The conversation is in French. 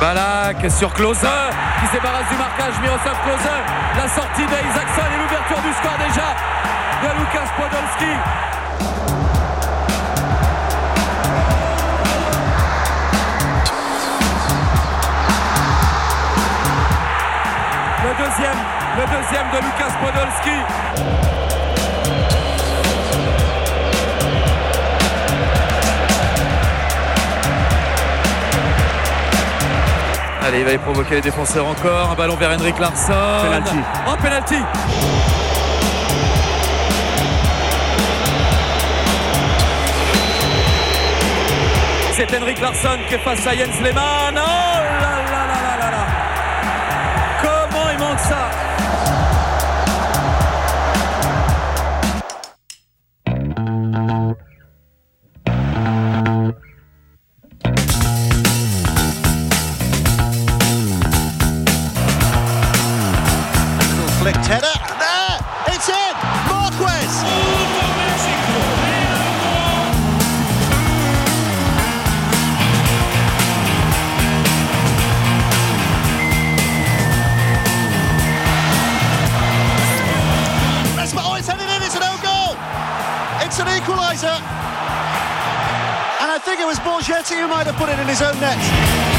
Balak sur Klose qui se débarrasse du marquage. Miroslav Klose. La sortie d'Isaacson et l'ouverture du score déjà de Lukas Podolski. Le deuxième, le deuxième de Lukas Podolski. Allez, il va y provoquer les défenseurs encore. Un ballon vers Henrik Larsson. Penalty. Oh, penalty. C'est Henrik Larsson qui est face à Jens Lehmann. Oh là Header. There! It's in! Marquez! That's oh, it's headed in. It's an own goal. It's an equaliser. And I think it was Borgetti who might have put it in his own net.